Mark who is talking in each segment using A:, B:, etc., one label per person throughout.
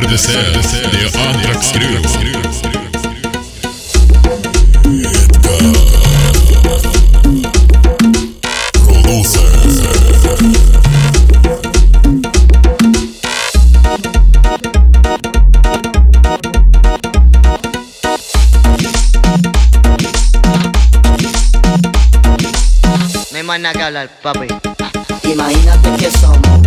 A: placer de ser de Anthrax Crew.
B: No hay más nada que hablar, papi.
C: Imagínate que somos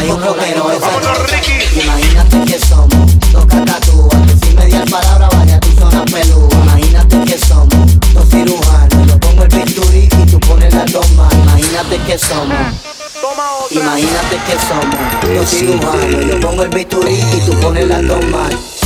C: Una cocola y un rockero. Imagínate que somos dos cacatúas que sin mediar palabra vaya tú zona pelúa. Imagínate que somos dos cirujanos, yo pongo el bisturí y tú pones la toma. Imagínate que somos. Imagínate que somos dos cirujanos, yo pongo el bisturí y tú pones la toma.
B: Lo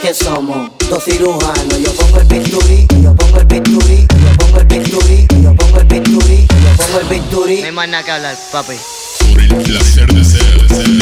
C: que somos dos cirujanos, yo pongo el bisturí, yo pongo el bisturí, yo pongo el bisturí, yo pongo el bisturí, yo pongo el bisturí.
B: No hay más nada que hablar, papi.
A: Por el placer de ser de Crew.